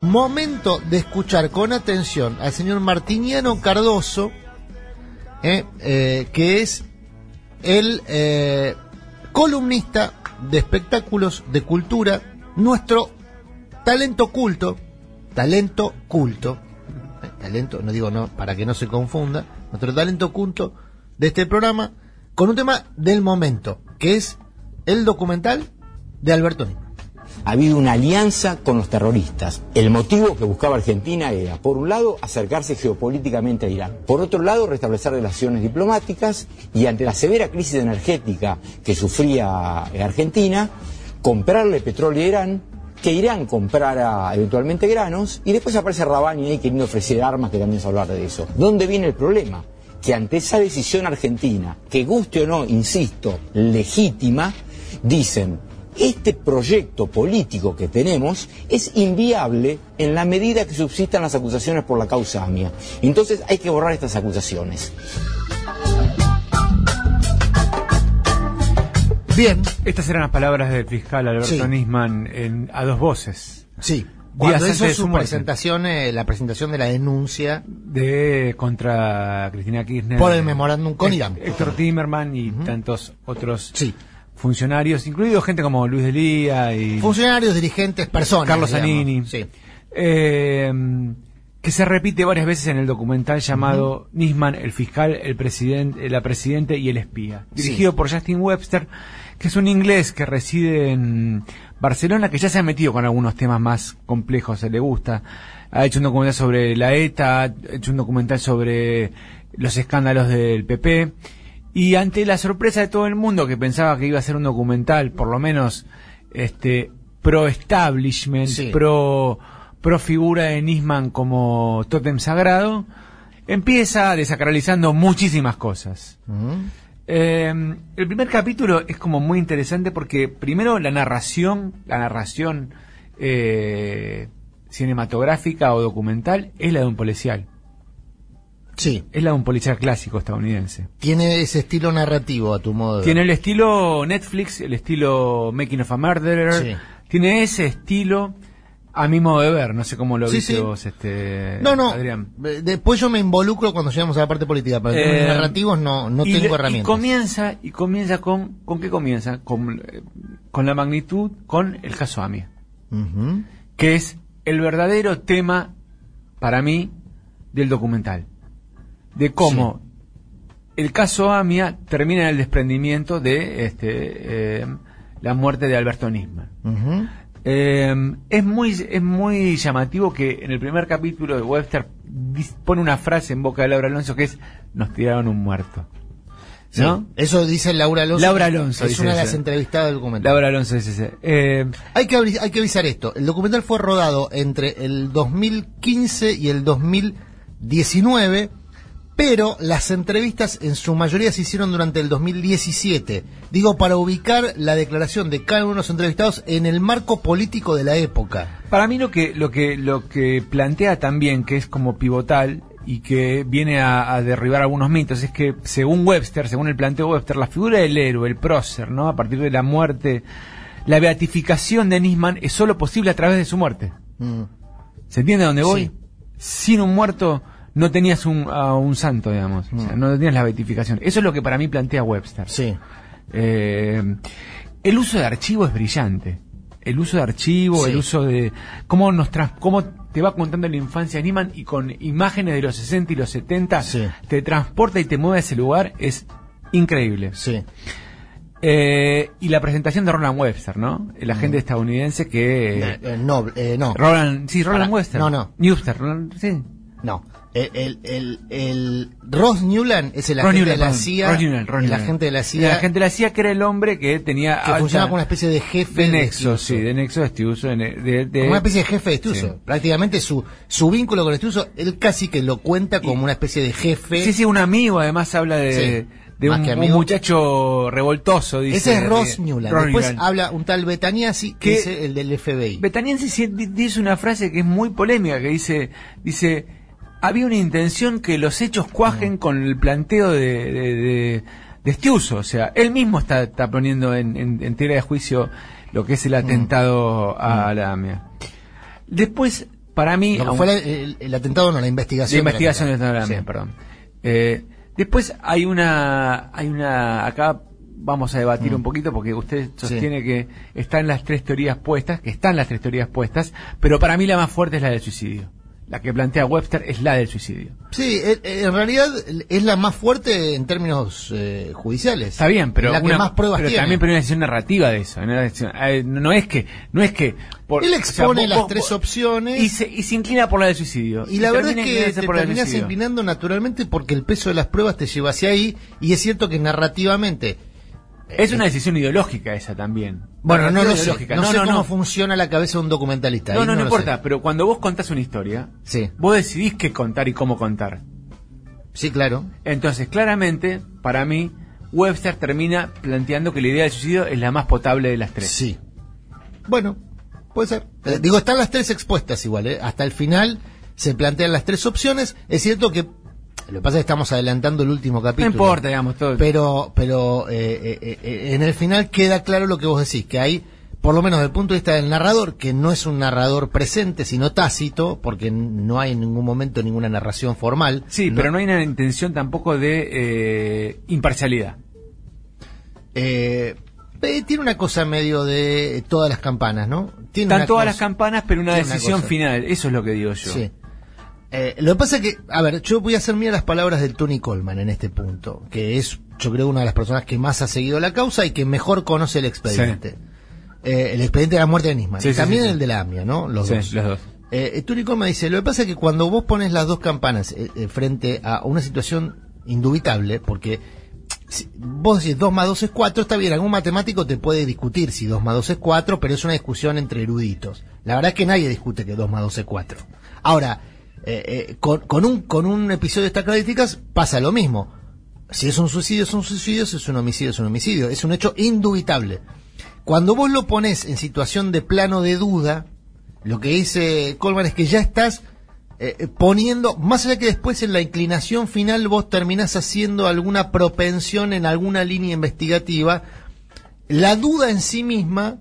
Momento de escuchar con atención al señor Martiniano Cardoso, eh, eh, que es el eh, columnista de espectáculos de cultura, nuestro talento culto, talento culto, talento, no digo no, para que no se confunda, nuestro talento culto de este programa, con un tema del momento, que es el documental de Alberto Nisman. Ha habido una alianza con los terroristas. El motivo que buscaba Argentina era, por un lado, acercarse geopolíticamente a Irán. Por otro lado, restablecer relaciones diplomáticas y ante la severa crisis energética que sufría Argentina, comprarle petróleo a Irán, que Irán comprara eventualmente granos y después aparece Rabani ahí queriendo ofrecer armas, que también se hablar de eso. ¿Dónde viene el problema? Que ante esa decisión argentina, que guste o no, insisto, legítima, dicen, este proyecto político que tenemos es inviable en la medida que subsistan las acusaciones por la causa AMIA. Entonces hay que borrar estas acusaciones. Bien, Estas eran las palabras del fiscal Alberto Sí. Nisman en- a dos voces. sí. Cuando Días hizo su presentación, eh, la presentación de la denuncia de contra Cristina Kirchner por el memorándum con Irán. Héctor Timerman y tantos otros Sí. Funcionarios, incluido gente como Luis Delía y Funcionarios, dirigentes, personas. Carlos. Zanini, Sí. eh, que se repite varias veces en el documental llamado Nisman, el fiscal, el presidente, la presidente y el espía, Sí. dirigido por Justin Webster, que es un inglés que reside en Barcelona, que ya se ha metido con algunos temas más complejos, se le gusta. Ha hecho un documental sobre la ETA, ha hecho un documental sobre los escándalos del PP. Y ante la sorpresa de todo el mundo que pensaba que iba a ser un documental, por lo menos, este, pro establishment, Sí. pro, pro figura de Nisman como tótem sagrado, empieza desacralizando muchísimas cosas. Eh, el primer capítulo es como muy interesante porque primero la narración, la narración eh, cinematográfica o documental es la de un policial, Sí. es la de un policial clásico estadounidense. Tiene ese estilo narrativo a tu modo de Tiene el estilo Netflix, el estilo Making of a Murderer, Sí. tiene ese estilo a mi modo de ver, no sé cómo lo Sí, viste sí. vos, este, No, no. Adrián. eh, Después yo me involucro cuando llegamos a la parte política, pero Eh, términos narrativos no, no tengo le- herramientas. Y comienza, y comienza con, ¿con qué comienza? Con, eh, con la magnitud, con el caso AMIA, Ujú. que es el verdadero tema, para mí, del documental. De cómo el caso AMIA termina en el desprendimiento de este, eh, la muerte de Alberto Nisman. Eh, es muy es muy llamativo que en el primer capítulo de Webster pone una frase en boca de Laura Alonso que es nos tiraron un muerto. Sí. ¿No? Eso dice Laura Alonso. Laura Alonso Es dice una de las entrevistadas del documental. Laura Alonso dice ese. Eh, Hay que, hay que avisar esto. El documental fue rodado entre el 2015 y el 2019, pero las entrevistas en su mayoría se hicieron durante el 2017. Digo, para ubicar la declaración de cada uno de los entrevistados en el marco político de la época. para mí lo que lo que lo que plantea también que es como pivotal y que viene a, a derribar algunos mitos es que según Webster, según el planteo Webster, la figura del héroe, el prócer, ¿no? A partir de la muerte, la beatificación de Nisman es solo posible a través de su muerte. Mm. ¿Se entiende a dónde voy? Sí. Sin un muerto no tenías un, a un santo, digamos. O sea, no tenías la beatificación. Eso es lo que para mí plantea Webster. Sí. Eh, el uso de archivo es brillante. El uso de archivo, Sí. el uso de cómo nos trans- cómo te va contando la infancia Niman y con imágenes de los 60 y los 70 Sí. te transporta y te mueve a ese lugar es increíble. Sí. Eh, y la presentación de Roland Webster, ¿no? El agente estadounidense que Eh, eh, no, no. Roland, sí, Roland Para- Webster. no, no. Newster, Roland, sí. No. El, el, el, el- Ross Newland es el agente Newland, de la CIA. Ross Newland, Ross el Newland. agente de la CIA. El agente de la CIA que era el hombre que tenía que funcionaba como una especie de jefe de nexo, sí, de nexo de uso, de, de- de- como una especie de jefe de uso. Sí. Prácticamente su, su vínculo con este uso, él casi que lo cuenta como una especie de jefe. Sí, sí, un amigo además habla de, Sí, de más un, muchacho revoltoso, dice. Ese es Ross Newland. Después Newland. habla un tal Betaniasi, que Que- es el del FBI. Di- dice una frase que es muy polémica, que dice, dice, había una intención que los hechos cuajen Mm. con el planteo de, de, de- de este uso. O sea, él mismo está, está poniendo en, en, de juicio lo que es Mm. el atentado a la AMIA. Después para mí... Fue la- el, el atentado, no, la investigación. la investigación de atentado. la Sí. perdón. Eh, después hay una, hay una, acá vamos a debatir un poquito porque usted sostiene que están las tres teorías puestas, que están las tres teorías puestas, pero para mí la más fuerte es la del suicidio. La que plantea Webster es la del suicidio. Sí, eh, eh, en realidad es la más fuerte en términos eh, judiciales. Está bien, pero, la que una- más pruebas pero tiene. también pero una decisión narrativa de eso. decisión- eh, no es que, no es que por- Él o sea, expone vos- las vos- tres vos- opciones. y se, y se inclina por la del suicidio. Y la verdad es que te terminas inclinando naturalmente porque el peso de las pruebas te lleva hacia ahí y es cierto que narrativamente Es una decisión ideológica esa también. Bueno no lo sé no, no, sé no, cómo funciona la cabeza de un documentalista No, ahí no, no importa, sé. pero cuando vos contás una historia, Sí. vos decidís qué contar y cómo contar. sí claro Entonces, claramente, para mí, Webster termina planteando que la idea del suicidio es la más potable de las tres. sí bueno puede ser Eh, digo están las tres expuestas igual ¿eh? hasta el final se plantean las tres opciones es cierto que lo que pasa es que estamos adelantando el último No capítulo importa, digamos, todo. pero pero eh, eh, eh, en el final queda claro lo que vos decís que hay por lo menos desde el punto de vista del narrador que no es un narrador presente sino tácito porque no hay en ningún momento ninguna narración formal sí, pero no hay una intención tampoco de eh, imparcialidad. eh, eh, tiene una cosa medio de todas las campanas no tiene Están todas cosa- las campanas, pero una decisión final. Eso es lo que digo yo. Sí. Eh, lo que pasa es que, a ver, yo voy a hacer mía las palabras del Tony Coleman en este punto, que es, yo creo, una de las personas que más ha seguido la causa y que mejor conoce el expediente. Eh, el expediente de la muerte de Nisman. Sí, y sí, también el de la AMIA, ¿no? Los Sí, dos. los dos. Eh, eh, Tony Coleman dice, lo que pasa es que cuando vos pones las dos campanas eh, frente a una situación indubitable, porque si vos decís 2 más 2 es 4, está bien, algún matemático te puede discutir si 2 más 2 es 4, pero es una discusión entre eruditos. La verdad es que nadie discute que 2 más 2 es 4. Ahora, eh, eh, con, un, con un episodio de estas características pasa lo mismo. Si es un suicidio, es un suicidio, si es un homicidio, es un homicidio. Es un hecho indubitable. Cuando vos lo pones en situación de plano de duda, lo que dice Coleman es que ya estás eh, poniendo, más allá que después en la inclinación final vos terminás haciendo alguna propensión en alguna línea investigativa, la duda en sí misma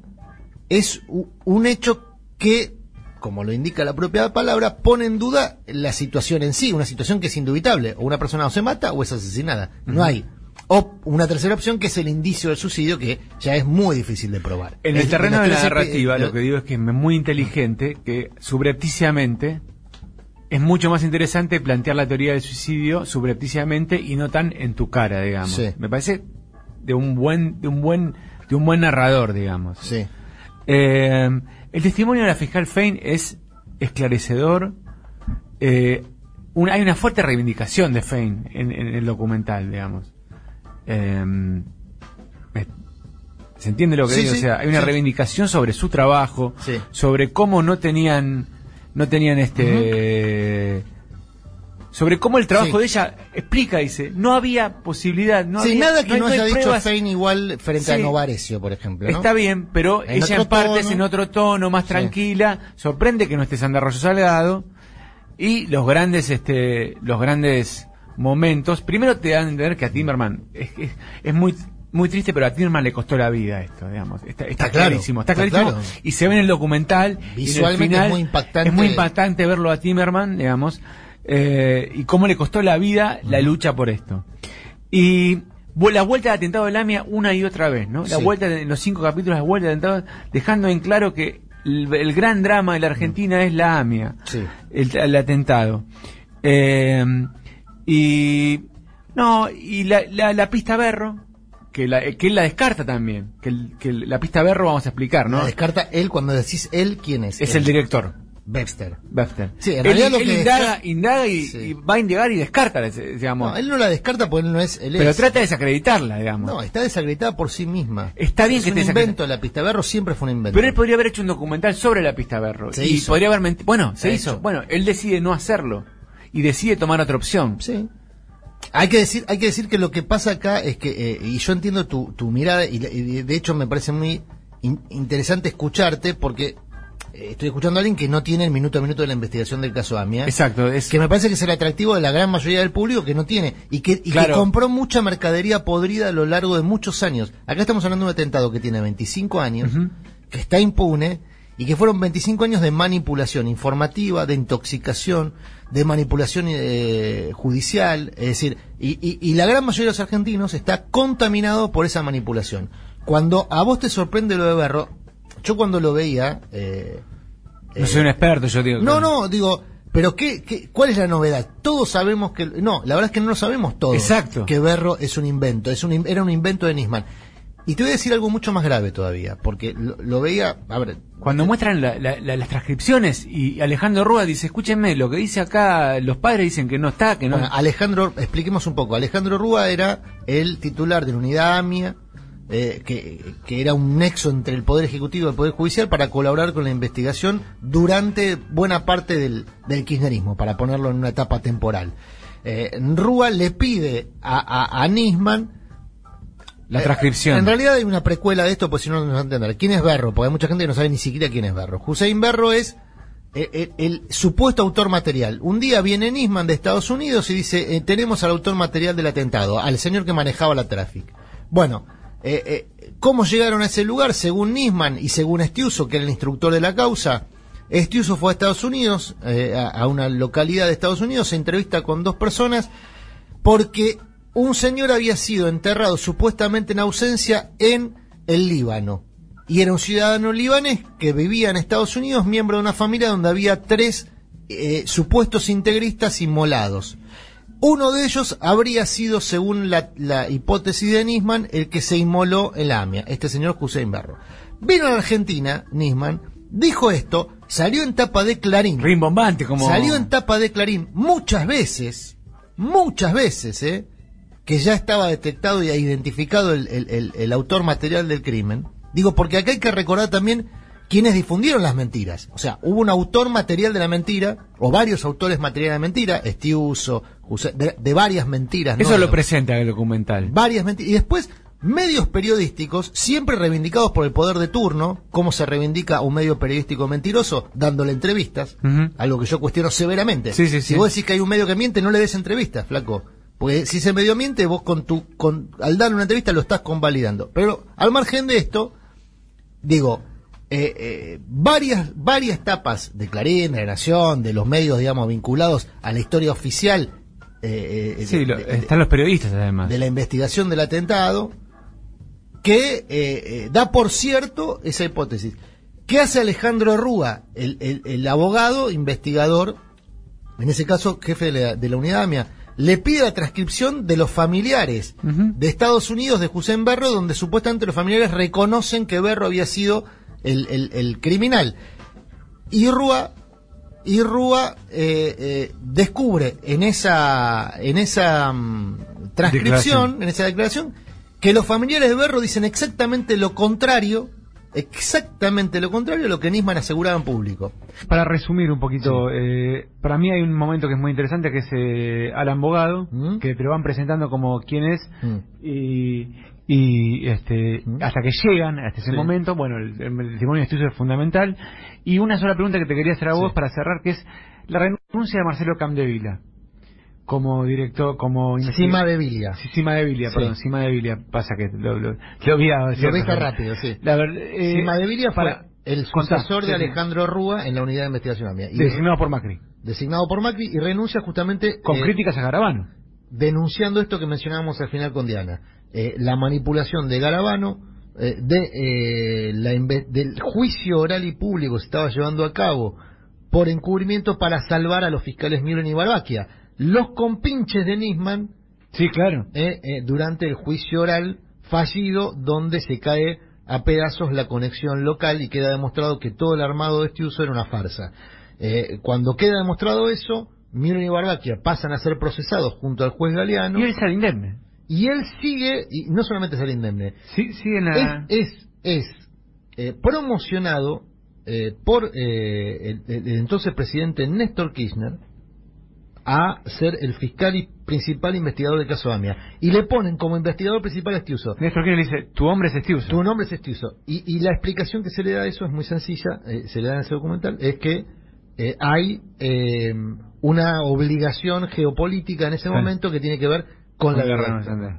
es un hecho que, como lo indica la propia palabra, pone en duda la situación en sí, una situación que es indubitable, o una persona o se mata o es asesinada, no hay. O una tercera opción que es el indicio del suicidio, que ya es muy difícil de probar. En el Es- terreno de la narrativa, lo- lo que digo es que es muy inteligente que subrepticiamente es mucho más interesante plantear la teoría del suicidio subrepticiamente y no tan en tu cara, digamos. Sí. Me parece de un buen, de un buen, de un buen narrador, digamos. Sí. Eh, el testimonio de la fiscal Fein es esclarecedor. Eh, hay una fuerte reivindicación de Fein en, en el documental, digamos. Eh, me- ¿Se entiende lo que Sí, digo? sí, o sea, hay una sí. reivindicación sobre su trabajo, sobre cómo no tenían, no tenían este, sobre cómo el trabajo Sí. de ella explica, dice, no había posibilidad, no sí, había, nada que no, hay haya dicho pruebas. Fein igual frente a. Novarecio, por ejemplo. ¿no? Está bien, pero En ella en otro parte es tono. en otro tono, más tranquila. Sorprende que no esté Sandra Rosso Salgado. Y los grandes, este, los grandes momentos. Primero te dan a entender que a Timmerman es, es, es muy muy triste, pero a Timmerman le costó la vida esto, digamos. Está, está Está clarísimo, está, está clarísimo. claro. Y se ve en el documental. y en el Visualmente final es muy impactante. Es muy impactante verlo a Timmerman, digamos. Eh, y cómo le costó la vida la lucha por esto. Y la vuelta del atentado de Lamia una y otra vez, ¿no? La Sí. vuelta de en los cinco capítulos, la vuelta del atentado, dejando en claro que el, el gran drama de la Argentina es la AMIA, Sí. el, el atentado. Eh, y no, y la, la, la pista Berro, que, la, que él la descarta también, que, el- que la pista Berro vamos a explicar, ¿no? La descarta él cuando decís él, ¿quién es? Es Él. el director. Webster. Webster. Sí, en él, realidad lo él que indaga, indaga y, Sí. y va a indagar y descarta, digamos. No, él no la descarta porque él no es. Él pero es- trata de desacreditarla, digamos. No, está desacreditada por sí misma. Está bien es que un te invento la pista Berro siempre fue un invento. Pero él podría haber hecho un documental sobre la pista Berro. Se y hizo. podría haber menti- Bueno, se, Se hizo. hizo. Bueno, él decide no hacerlo. Y decide tomar otra opción. Sí. Hay que decir, hay que decir que lo que pasa acá es que, eh, y yo entiendo tu, tu mirada, y, de hecho me parece muy in- interesante escucharte, porque estoy escuchando a alguien que no tiene el minuto a minuto de la investigación del caso AMIA. Exacto. Es, Que me parece que es el atractivo de la gran mayoría del público que no tiene y que, y Claro. que compró mucha mercadería podrida a lo largo de muchos años. Acá estamos hablando de un atentado que tiene 25 años, que está impune y que fueron 25 años de manipulación informativa, de intoxicación, de manipulación eh, judicial, es decir, y, y- y la gran mayoría de los argentinos está contaminado por esa manipulación. Cuando a vos te sorprende lo de Berro, yo cuando lo veía... eh, No soy un experto, yo digo. no, no, digo, pero qué, qué, ¿cuál es la novedad? Todos sabemos que... No, la verdad es que no lo sabemos todos. Exacto. Que Berro es un invento, es un, era un invento de Nisman. Y te voy a decir algo mucho más grave todavía, porque lo, lo veía... A ver, Cuando muestran la- la- la- las transcripciones y Alejandro Rúa dice, escúchenme, lo que dice acá, los padres dicen que no está, que no... Bueno, Alejandro, expliquemos un poco. Alejandro Rúa era el titular de la unidad AMIA, eh, que, que era un nexo entre el Poder Ejecutivo y el Poder Judicial para colaborar con la investigación durante buena parte del, del kirchnerismo, para ponerlo en una etapa temporal. Eh, Rúa le pide a, a, a Nisman la transcripción. En realidad hay una precuela de esto, pues si no, no nos va a entender. ¿Quién es Berro? Porque hay mucha gente que no sabe ni siquiera quién es Berro. Hussein Berro es eh, el, supuesto autor material. Un día viene Nisman de Estados Unidos y dice, eh, tenemos al autor material del atentado, al señor que manejaba la Traffic. Bueno, eh, eh, ¿cómo llegaron a ese lugar? Según Nisman y según Estiuso, que era el instructor de la causa, Estiuso fue a Estados Unidos, eh, a, a una localidad de Estados Unidos, se entrevista con dos personas, porque un señor había sido enterrado supuestamente en ausencia en el Líbano. Y era un ciudadano libanés que vivía en Estados Unidos, miembro de una familia donde había tres eh, supuestos integristas inmolados. Uno de ellos habría sido, según la, la hipótesis de Nisman, el que se inmoló en la AMIA, este señor Hussein Berro. Vino a la Argentina, Nisman, dijo esto, salió en tapa de Clarín. Rimbombante, como... Salió en tapa de Clarín muchas veces, muchas veces, ¿eh? que ya estaba detectado y identificado el, el- el- el autor material del crimen. Digo, porque acá hay que recordar también quienes difundieron las mentiras. O sea, hubo un autor material de la mentira, o varios autores material de la mentira, Estiuso, de, de varias mentiras. ¿no? Eso lo presenta el documental. varias mentiras. Y después, medios periodísticos, siempre reivindicados por el poder de turno, como se reivindica un medio periodístico mentiroso, dándole entrevistas, algo que yo cuestiono severamente. Sí, sí, si sí. vos decís que hay un medio que miente, no le des entrevistas, flaco. Porque si ese medio miente, vos con tu, con, al darle una entrevista lo estás convalidando. Pero al margen de esto, digo, eh, eh, varias, varias tapas de Clarín, de La Nación, de los medios, digamos, vinculados a la historia oficial, eh, eh, Sí, de- lo- de- de- están los periodistas además. de la investigación del atentado que da por cierto esa hipótesis. ¿Qué hace Alejandro Rúa, el, el- el abogado investigador, en ese caso jefe de la, de la unidad AMIA? Le pide la transcripción de los familiares de Estados Unidos de Hussein Berro, donde supuestamente los familiares reconocen que Berro había sido el, el- el criminal. Y Rúa, y Rúa eh, eh, descubre en esa, en esa mm, transcripción, Declaración. en esa declaración, que los familiares de Berro dicen exactamente lo contrario, exactamente lo contrario a lo que Nisman aseguraba en público. Para resumir un poquito, eh, para mí hay un momento que es muy interesante que es eh, Alan Bogado, ¿Mm? que te lo van presentando como quién es Mm. y, y este hasta que llegan hasta ese Sí. momento, bueno, el, el testimonio de estudio es fundamental. Y una sola pregunta que te quería hacer a vos Sí. para cerrar, que es la renuncia de Marcelo Camdevila como director, como Cima de Vilia. Sí, Cima de Vilia, Sí. perdón, Cima de Vilia, pasa que lo, lo, lo Lo viste rápido, sí. La verdad, eh, Cima de Vilia fue para- el sucesor de. Alejandro Rúa en la unidad de investigación AMIA. Y designado por Macri, designado por Macri y renuncia justamente con eh, críticas a Garabano. denunciando esto que mencionábamos al final con Diana, eh, la manipulación de Garabano, eh, de, eh, la del juicio oral y público que se estaba llevando a cabo por encubrimiento para salvar a los fiscales Miren y Barbaquia, los compinches de Nisman Sí, claro. eh, eh, durante el juicio oral fallido donde se cae a pedazos la conexión local y queda demostrado que todo el armado de este uso era una farsa. Eh, cuando queda demostrado eso, Miren y Barbaquia pasan a ser procesados junto al juez Galeano Y él sale indemne. Y él sigue, y no solamente sale indemne, Sí, sigue en la... es, es, es eh, promocionado eh, por eh, el, entonces presidente Néstor Kirchner a ser el fiscal y principal investigador del caso AMIA. Y le ponen como investigador principal a Estiuso. Néstor Kirchner dice, tu hombre es Estiuso. Tu nombre es Estiuso. Y, y la explicación que se le da a eso es muy sencilla, eh, se le da en ese documental, es que eh, hay eh, una obligación geopolítica en ese momento que tiene que ver con, la la